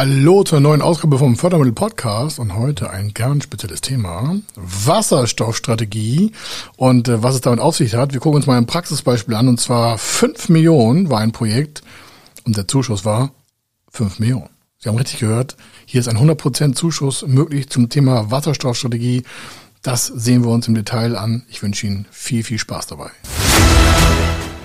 Hallo zur neuen Ausgabe vom Fördermittel Podcast und heute ein ganz spezielles Thema. Wasserstoffstrategie und äh, was es damit auf sich hat. Wir gucken uns mal ein Praxisbeispiel an und zwar 5 Millionen war ein Projekt und der Zuschuss war 5 Millionen. Sie haben richtig gehört, hier ist ein 100% Zuschuss möglich zum Thema Wasserstoffstrategie. Das sehen wir uns im Detail an. Ich wünsche Ihnen viel, viel Spaß dabei.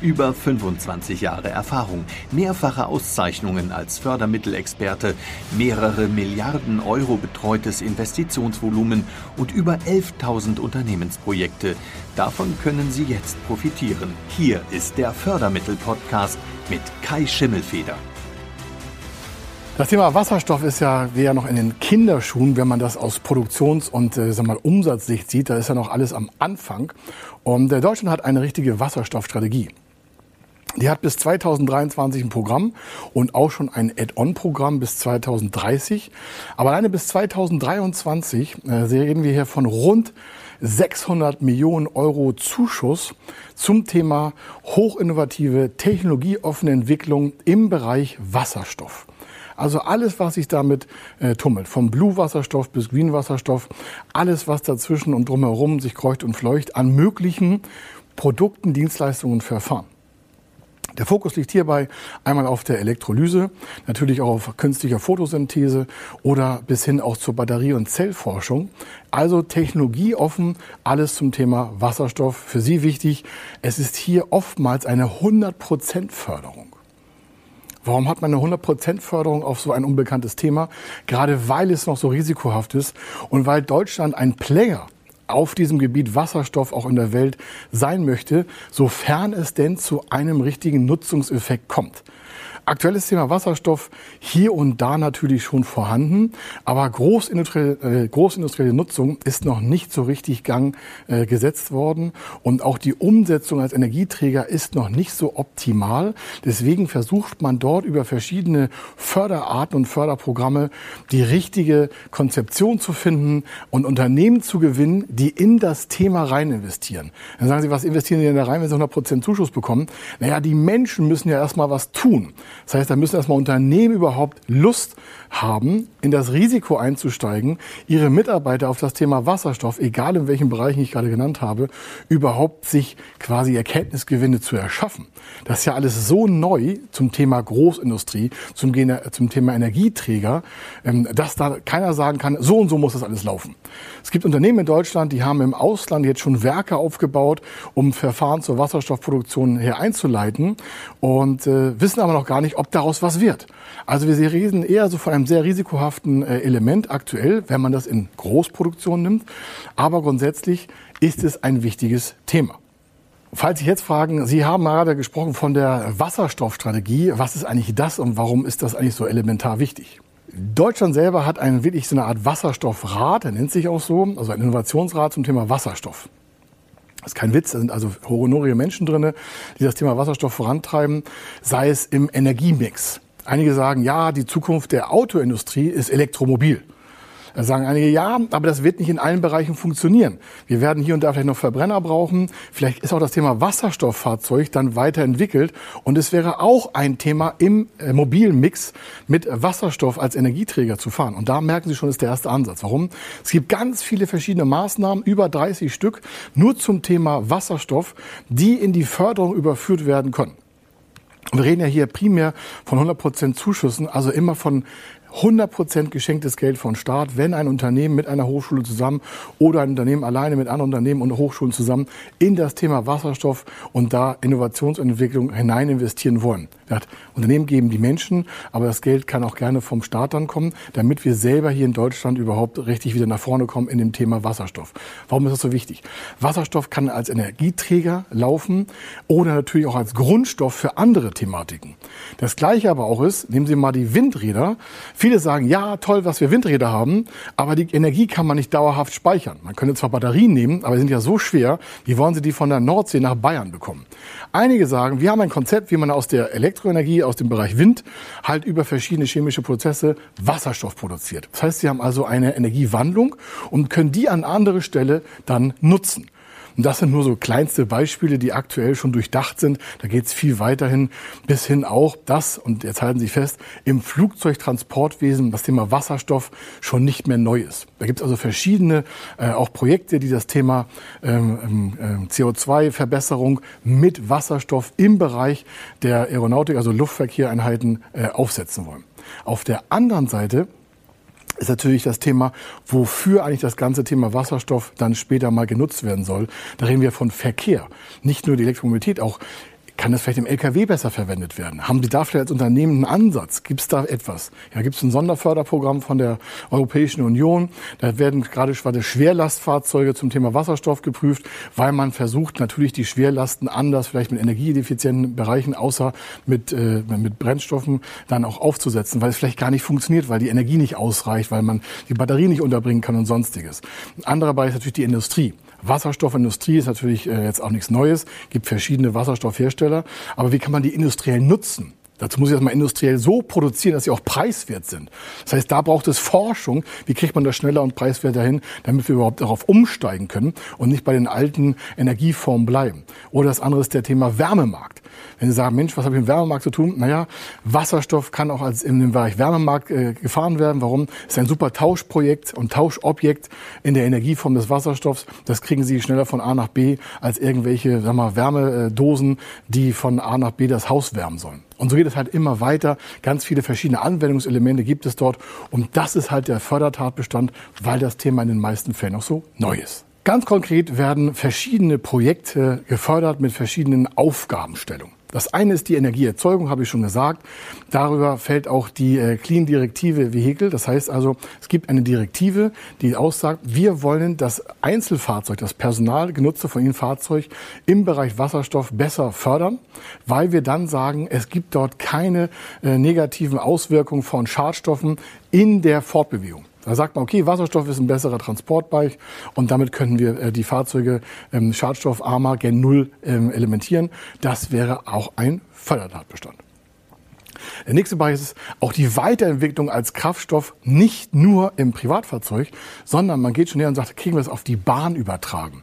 Über 25 Jahre Erfahrung, mehrfache Auszeichnungen als Fördermittelexperte, mehrere Milliarden Euro betreutes Investitionsvolumen und über 11.000 Unternehmensprojekte. Davon können Sie jetzt profitieren. Hier ist der Fördermittel-Podcast mit Kai Schimmelfeder. Das Thema Wasserstoff ist ja ja noch in den Kinderschuhen, wenn man das aus Produktions- und äh, sag mal, Umsatzsicht sieht. Da ist ja noch alles am Anfang. Und äh, Deutschland hat eine richtige Wasserstoffstrategie. Die hat bis 2023 ein Programm und auch schon ein Add-on-Programm bis 2030. Aber alleine bis 2023 äh, reden wir hier von rund 600 Millionen Euro Zuschuss zum Thema hochinnovative, technologieoffene Entwicklung im Bereich Wasserstoff. Also alles, was sich damit äh, tummelt, vom Blue-Wasserstoff bis Green-Wasserstoff, alles, was dazwischen und drumherum sich kreucht und fleucht an möglichen Produkten, Dienstleistungen und Verfahren. Der Fokus liegt hierbei einmal auf der Elektrolyse, natürlich auch auf künstlicher Photosynthese oder bis hin auch zur Batterie- und Zellforschung. Also technologieoffen, alles zum Thema Wasserstoff. Für Sie wichtig, es ist hier oftmals eine 100% Förderung. Warum hat man eine 100% Förderung auf so ein unbekanntes Thema? Gerade weil es noch so risikohaft ist und weil Deutschland ein Player auf diesem Gebiet Wasserstoff auch in der Welt sein möchte, sofern es denn zu einem richtigen Nutzungseffekt kommt. Aktuelles Thema Wasserstoff hier und da natürlich schon vorhanden, aber großindustrielle, äh, großindustrielle Nutzung ist noch nicht so richtig Gang äh, gesetzt worden und auch die Umsetzung als Energieträger ist noch nicht so optimal. Deswegen versucht man dort über verschiedene Förderarten und Förderprogramme die richtige Konzeption zu finden und Unternehmen zu gewinnen, die in das Thema rein investieren. Dann sagen Sie, was investieren Sie denn da rein, wenn Sie 100 Prozent Zuschuss bekommen? Naja, die Menschen müssen ja erstmal was tun. Das heißt, da müssen erstmal Unternehmen überhaupt Lust haben, in das Risiko einzusteigen, ihre Mitarbeiter auf das Thema Wasserstoff, egal in welchen Bereichen ich gerade genannt habe, überhaupt sich quasi Erkenntnisgewinne zu erschaffen. Das ist ja alles so neu zum Thema Großindustrie, zum, zum Thema Energieträger, ähm, dass da keiner sagen kann, so und so muss das alles laufen. Es gibt Unternehmen in Deutschland, die haben im Ausland jetzt schon Werke aufgebaut, um Verfahren zur Wasserstoffproduktion her einzuleiten und äh, wissen aber noch gar nicht, ob daraus was wird. Also wir reden eher so von einem sehr risikohaften äh, Element aktuell, wenn man das in Großproduktion nimmt. Aber grundsätzlich ist es ein wichtiges Thema. Falls Sie jetzt fragen, Sie haben gerade gesprochen von der Wasserstoffstrategie. Was ist eigentlich das und warum ist das eigentlich so elementar wichtig? Deutschland selber hat einen wirklich so eine Art Wasserstoffrat, der nennt sich auch so, also ein Innovationsrat zum Thema Wasserstoff. Das ist kein Witz, da sind also honorige Menschen drin, die das Thema Wasserstoff vorantreiben, sei es im Energiemix. Einige sagen, ja, die Zukunft der Autoindustrie ist Elektromobil. Da sagen einige, ja, aber das wird nicht in allen Bereichen funktionieren. Wir werden hier und da vielleicht noch Verbrenner brauchen. Vielleicht ist auch das Thema Wasserstofffahrzeug dann weiterentwickelt. Und es wäre auch ein Thema im äh, mobilen Mix mit Wasserstoff als Energieträger zu fahren. Und da merken Sie schon, ist der erste Ansatz. Warum? Es gibt ganz viele verschiedene Maßnahmen, über 30 Stück, nur zum Thema Wasserstoff, die in die Förderung überführt werden können. Wir reden ja hier primär von 100% Zuschüssen, also immer von 100% geschenktes Geld von Staat, wenn ein Unternehmen mit einer Hochschule zusammen oder ein Unternehmen alleine mit anderen Unternehmen und Hochschulen zusammen in das Thema Wasserstoff und da Innovationsentwicklung hinein investieren wollen. Unternehmen geben die Menschen, aber das Geld kann auch gerne vom Staat dann kommen, damit wir selber hier in Deutschland überhaupt richtig wieder nach vorne kommen in dem Thema Wasserstoff. Warum ist das so wichtig? Wasserstoff kann als Energieträger laufen oder natürlich auch als Grundstoff für andere Thematiken. Das Gleiche aber auch ist, nehmen Sie mal die Windräder. Viele sagen, ja, toll, was wir Windräder haben, aber die Energie kann man nicht dauerhaft speichern. Man könnte zwar Batterien nehmen, aber sie sind ja so schwer, wie wollen Sie die von der Nordsee nach Bayern bekommen? Einige sagen, wir haben ein Konzept, wie man aus der Elektroenergie, aus dem Bereich Wind, halt über verschiedene chemische Prozesse Wasserstoff produziert. Das heißt, sie haben also eine Energiewandlung und können die an andere Stelle dann nutzen. Und das sind nur so kleinste Beispiele, die aktuell schon durchdacht sind. Da geht es viel weiterhin bis hin auch das, und jetzt halten Sie fest, im Flugzeugtransportwesen das Thema Wasserstoff schon nicht mehr neu ist. Da gibt es also verschiedene äh, auch Projekte, die das Thema ähm, ähm, CO2-Verbesserung mit Wasserstoff im Bereich der Aeronautik, also Luftverkehreinheiten, äh, aufsetzen wollen. Auf der anderen Seite ist natürlich das Thema, wofür eigentlich das ganze Thema Wasserstoff dann später mal genutzt werden soll. Da reden wir von Verkehr. Nicht nur die Elektromobilität, auch kann das vielleicht im LKW besser verwendet werden? Haben Sie da vielleicht als Unternehmen einen Ansatz? Gibt es da etwas? Ja, gibt es ein Sonderförderprogramm von der Europäischen Union? Da werden gerade Schwerlastfahrzeuge zum Thema Wasserstoff geprüft, weil man versucht, natürlich die Schwerlasten anders, vielleicht mit energieeffizienten Bereichen, außer mit, äh, mit Brennstoffen, dann auch aufzusetzen, weil es vielleicht gar nicht funktioniert, weil die Energie nicht ausreicht, weil man die Batterie nicht unterbringen kann und sonstiges. Ein anderer Bereich ist natürlich die Industrie. Wasserstoffindustrie ist natürlich äh, jetzt auch nichts Neues, gibt verschiedene Wasserstoffhersteller, aber wie kann man die industriell nutzen? Dazu muss ich das mal industriell so produzieren, dass sie auch preiswert sind. Das heißt, da braucht es Forschung. Wie kriegt man das schneller und preiswerter hin, damit wir überhaupt darauf umsteigen können und nicht bei den alten Energieformen bleiben? Oder das andere ist der Thema Wärmemarkt. Wenn Sie sagen, Mensch, was habe ich im Wärmemarkt zu tun? Naja, Wasserstoff kann auch als in dem Bereich Wärmemarkt äh, gefahren werden. Warum? Das ist ein super Tauschprojekt und Tauschobjekt in der Energieform des Wasserstoffs. Das kriegen Sie schneller von A nach B als irgendwelche sagen wir, Wärmedosen, die von A nach B das Haus wärmen sollen. Und so geht es halt immer weiter. Ganz viele verschiedene Anwendungselemente gibt es dort. Und das ist halt der Fördertatbestand, weil das Thema in den meisten Fällen auch so neu ist. Ganz konkret werden verschiedene Projekte gefördert mit verschiedenen Aufgabenstellungen. Das eine ist die Energieerzeugung, habe ich schon gesagt. Darüber fällt auch die äh, Clean-Direktive Vehikel. Das heißt also, es gibt eine Direktive, die aussagt, wir wollen das Einzelfahrzeug, das Personal genutzte von Ihnen Fahrzeug im Bereich Wasserstoff besser fördern, weil wir dann sagen, es gibt dort keine äh, negativen Auswirkungen von Schadstoffen in der Fortbewegung. Da sagt man, okay, Wasserstoff ist ein besserer Transportbereich und damit können wir äh, die Fahrzeuge ähm, schadstoffarmer gen Null ähm, elementieren. Das wäre auch ein Fördertatbestand. Der nächste Bereich ist auch die Weiterentwicklung als Kraftstoff nicht nur im Privatfahrzeug, sondern man geht schon näher und sagt, kriegen wir es auf die Bahn übertragen?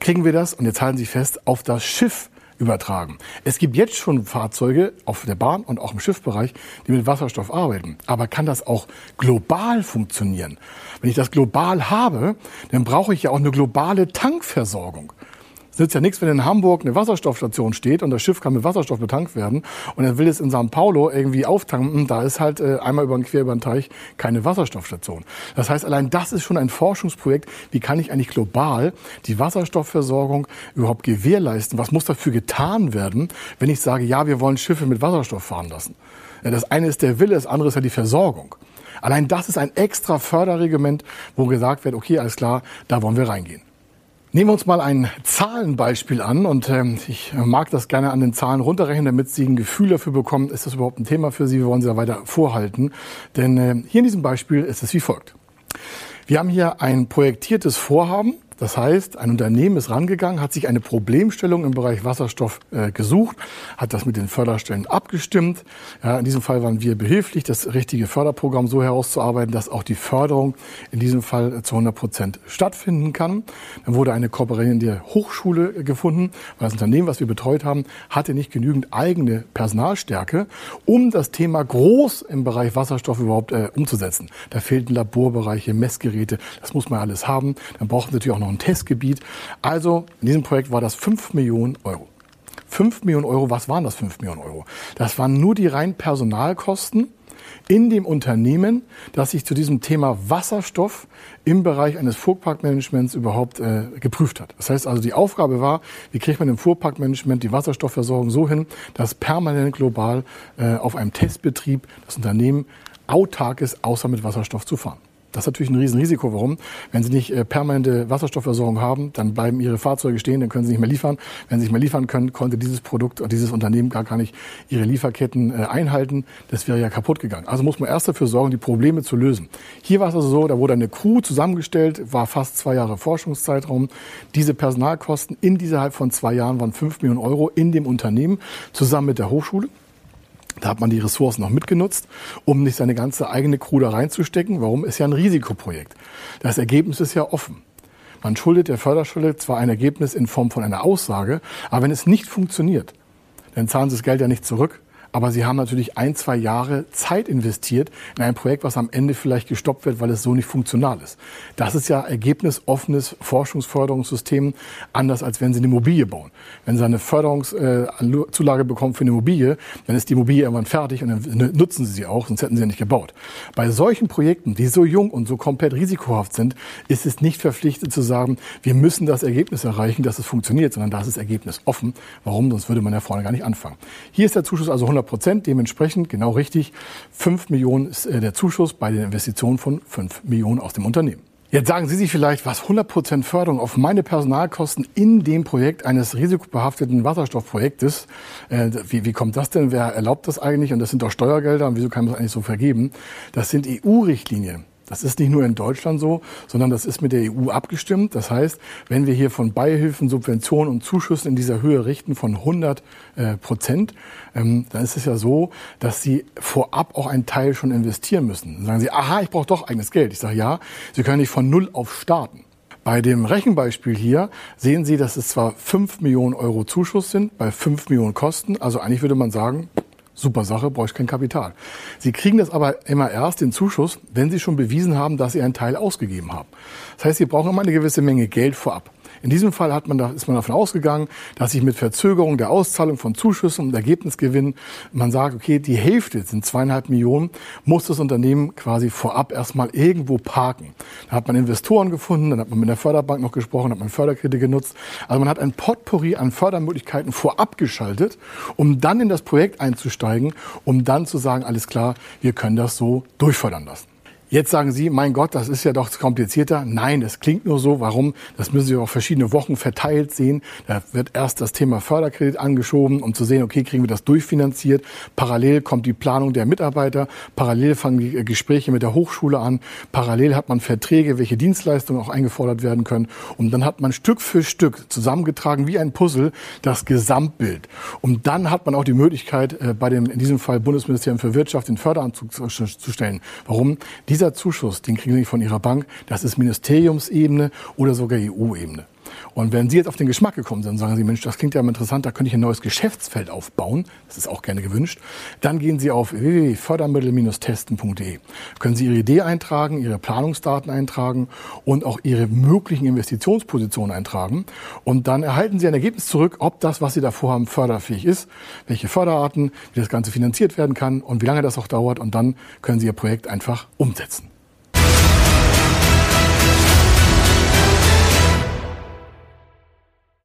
Kriegen wir das, und jetzt halten Sie fest, auf das Schiff übertragen. Es gibt jetzt schon Fahrzeuge auf der Bahn und auch im Schiffbereich, die mit Wasserstoff arbeiten. Aber kann das auch global funktionieren? Wenn ich das global habe, dann brauche ich ja auch eine globale Tankversorgung. Es nützt ja nichts, wenn in Hamburg eine Wasserstoffstation steht und das Schiff kann mit Wasserstoff betankt werden und er will es in Sao Paulo irgendwie auftanken. Da ist halt äh, einmal über den quer über den Teich keine Wasserstoffstation. Das heißt, allein das ist schon ein Forschungsprojekt. Wie kann ich eigentlich global die Wasserstoffversorgung überhaupt gewährleisten? Was muss dafür getan werden, wenn ich sage, ja, wir wollen Schiffe mit Wasserstoff fahren lassen? Das eine ist der Wille, das andere ist ja die Versorgung. Allein das ist ein extra Förderregiment, wo gesagt wird, okay, alles klar, da wollen wir reingehen. Nehmen wir uns mal ein Zahlenbeispiel an und ähm, ich mag das gerne an den Zahlen runterrechnen, damit Sie ein Gefühl dafür bekommen, ist das überhaupt ein Thema für Sie, wir wollen Sie da weiter vorhalten. Denn äh, hier in diesem Beispiel ist es wie folgt. Wir haben hier ein projektiertes Vorhaben, das heißt, ein Unternehmen ist rangegangen, hat sich eine Problemstellung im Bereich Wasserstoff äh, gesucht, hat das mit den Förderstellen abgestimmt. Ja, in diesem Fall waren wir behilflich, das richtige Förderprogramm so herauszuarbeiten, dass auch die Förderung in diesem Fall zu 100 Prozent stattfinden kann. Dann wurde eine Kooperation der Hochschule gefunden, weil das Unternehmen, was wir betreut haben, hatte nicht genügend eigene Personalstärke, um das Thema groß im Bereich Wasserstoff überhaupt äh, umzusetzen. Da fehlten Laborbereiche, Messgeräte, das muss man alles haben. Dann brauchen Sie natürlich auch noch ein Testgebiet. Also in diesem Projekt war das 5 Millionen Euro. 5 Millionen Euro, was waren das 5 Millionen Euro? Das waren nur die reinen Personalkosten in dem Unternehmen, das sich zu diesem Thema Wasserstoff im Bereich eines Fuhrparkmanagements überhaupt äh, geprüft hat. Das heißt also, die Aufgabe war, wie kriegt man im Fuhrparkmanagement die Wasserstoffversorgung so hin, dass permanent global äh, auf einem Testbetrieb das Unternehmen autark ist, außer mit Wasserstoff zu fahren. Das ist natürlich ein Riesenrisiko. Warum? Wenn Sie nicht äh, permanente Wasserstoffversorgung haben, dann bleiben Ihre Fahrzeuge stehen, dann können Sie nicht mehr liefern. Wenn Sie nicht mehr liefern können, konnte dieses Produkt oder dieses Unternehmen gar, gar nicht ihre Lieferketten äh, einhalten. Das wäre ja kaputt gegangen. Also muss man erst dafür sorgen, die Probleme zu lösen. Hier war es also so, da wurde eine Crew zusammengestellt, war fast zwei Jahre Forschungszeitraum. Diese Personalkosten in innerhalb von zwei Jahren waren fünf Millionen Euro in dem Unternehmen zusammen mit der Hochschule. Da hat man die Ressourcen noch mitgenutzt, um nicht seine ganze eigene Crew da reinzustecken. Warum? Ist ja ein Risikoprojekt. Das Ergebnis ist ja offen. Man schuldet der Förderschule zwar ein Ergebnis in Form von einer Aussage, aber wenn es nicht funktioniert, dann zahlen sie das Geld ja nicht zurück, aber sie haben natürlich ein, zwei Jahre Zeit investiert in ein Projekt, was am Ende vielleicht gestoppt wird, weil es so nicht funktional ist. Das ist ja ergebnisoffenes Forschungsförderungssystem, anders als wenn Sie eine Immobilie bauen. Wenn Sie eine Förderungszulage bekommen für eine Immobilie, dann ist die Immobilie irgendwann fertig und dann nutzen Sie sie auch, sonst hätten Sie ja nicht gebaut. Bei solchen Projekten, die so jung und so komplett risikohaft sind, ist es nicht verpflichtet zu sagen, wir müssen das Ergebnis erreichen, dass es funktioniert, sondern da ist das Ergebnis offen. Warum? Sonst würde man ja vorne gar nicht anfangen. Hier ist der Zuschuss also 100 100 Prozent. Dementsprechend, genau richtig, 5 Millionen ist äh, der Zuschuss bei den Investitionen von 5 Millionen aus dem Unternehmen. Jetzt sagen Sie sich vielleicht, was 100% Förderung auf meine Personalkosten in dem Projekt eines risikobehafteten Wasserstoffprojektes, äh, wie, wie kommt das denn? Wer erlaubt das eigentlich? Und das sind doch Steuergelder und wieso kann man das eigentlich so vergeben? Das sind EU-Richtlinien. Das ist nicht nur in Deutschland so, sondern das ist mit der EU abgestimmt. Das heißt, wenn wir hier von Beihilfen, Subventionen und Zuschüssen in dieser Höhe richten von 100 äh, Prozent, ähm, dann ist es ja so, dass Sie vorab auch einen Teil schon investieren müssen. Dann sagen Sie, aha, ich brauche doch eigenes Geld. Ich sage, ja, Sie können nicht von Null auf starten. Bei dem Rechenbeispiel hier sehen Sie, dass es zwar 5 Millionen Euro Zuschuss sind, bei 5 Millionen Kosten. Also eigentlich würde man sagen, Super Sache, brauche ich kein Kapital. Sie kriegen das aber immer erst, den Zuschuss, wenn Sie schon bewiesen haben, dass Sie einen Teil ausgegeben haben. Das heißt, Sie brauchen immer eine gewisse Menge Geld vorab. In diesem Fall hat man da, ist man davon ausgegangen, dass sich mit Verzögerung der Auszahlung von Zuschüssen und Ergebnisgewinn man sagt, okay, die Hälfte sind zweieinhalb Millionen, muss das Unternehmen quasi vorab erstmal irgendwo parken. Da hat man Investoren gefunden, dann hat man mit der Förderbank noch gesprochen, hat man Förderkredite genutzt. Also man hat ein Potpourri an Fördermöglichkeiten vorab geschaltet, um dann in das Projekt einzusteigen, um dann zu sagen, alles klar, wir können das so durchfördern lassen. Jetzt sagen Sie, mein Gott, das ist ja doch komplizierter. Nein, es klingt nur so. Warum? Das müssen Sie auf verschiedene Wochen verteilt sehen. Da wird erst das Thema Förderkredit angeschoben, um zu sehen, okay, kriegen wir das durchfinanziert. Parallel kommt die Planung der Mitarbeiter. Parallel fangen die äh, Gespräche mit der Hochschule an. Parallel hat man Verträge, welche Dienstleistungen auch eingefordert werden können. Und dann hat man Stück für Stück zusammengetragen wie ein Puzzle das Gesamtbild. Und dann hat man auch die Möglichkeit, äh, bei dem, in diesem Fall Bundesministerium für Wirtschaft, den Förderanzug zu stellen. Warum? Diese dieser Zuschuss, den kriegen Sie von Ihrer Bank, das ist Ministeriumsebene oder sogar EU-Ebene. Und wenn Sie jetzt auf den Geschmack gekommen sind und sagen Sie, Mensch, das klingt ja interessant, da könnte ich ein neues Geschäftsfeld aufbauen, das ist auch gerne gewünscht, dann gehen Sie auf www.fördermittel-testen.de. Können Sie Ihre Idee eintragen, Ihre Planungsdaten eintragen und auch Ihre möglichen Investitionspositionen eintragen. Und dann erhalten Sie ein Ergebnis zurück, ob das, was Sie davor haben, förderfähig ist, welche Förderarten, wie das Ganze finanziert werden kann und wie lange das auch dauert. Und dann können Sie Ihr Projekt einfach umsetzen.